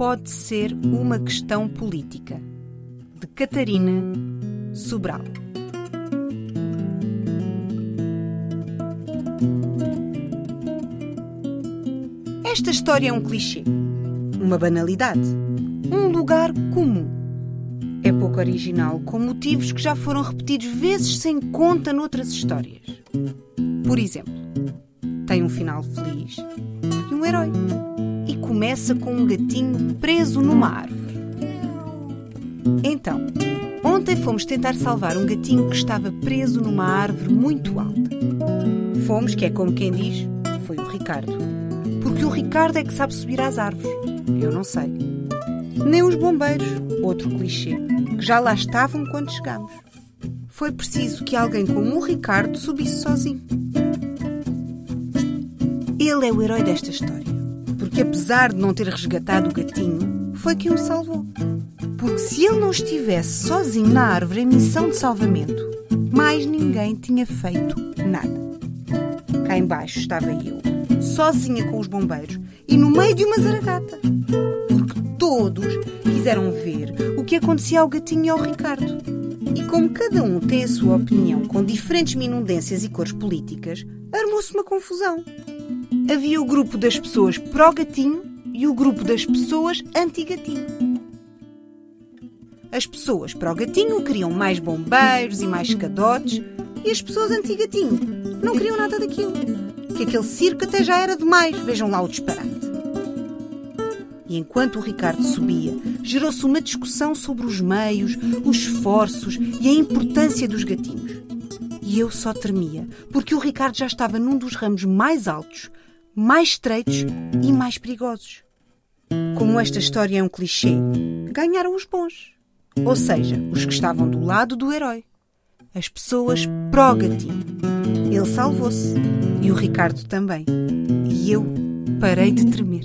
pode ser uma questão política. De Catarina Sobral. Esta história é um clichê, uma banalidade, um lugar comum. É pouco original, com motivos que já foram repetidos vezes sem conta noutras histórias. Por exemplo, tem um final feliz e um herói. Começa com um gatinho preso numa árvore. Então, ontem fomos tentar salvar um gatinho que estava preso numa árvore muito alta. Fomos, que é como quem diz, foi o Ricardo. Porque o Ricardo é que sabe subir às árvores. Eu não sei. Nem os bombeiros, outro clichê, que já lá estavam quando chegámos. Foi preciso que alguém como o Ricardo subisse sozinho. Ele é o herói desta história, porque apesar de não ter resgatado o gatinho, foi quem o salvou. Porque se ele não estivesse sozinho na árvore em missão de salvamento, mais ninguém tinha feito nada. Cá embaixo estava eu, sozinha com os bombeiros e no meio de uma zaragata. Porque todos quiseram ver o que acontecia ao gatinho e ao Ricardo. E como cada um tem a sua opinião com diferentes minudências e cores políticas, armou-se uma confusão. Havia o grupo das pessoas pró-gatinho e o grupo das pessoas anti-gatinho. As pessoas pró-gatinho queriam mais bombeiros e mais escadotes e as pessoas anti-gatinho não queriam nada daquilo. Que aquele circo até já era demais, vejam lá o disparate. E enquanto o Ricardo subia, gerou-se uma discussão sobre os meios, os esforços e a importância dos gatinhos. E eu só tremia, porque o Ricardo já estava num dos ramos mais altos, mais estreitos e mais perigosos. Como esta história é um clichê, ganharam os bons. Ou seja, os que estavam do lado do herói. As pessoas pró-gatinho. Ele salvou-se. E o Ricardo também. E eu parei de tremer.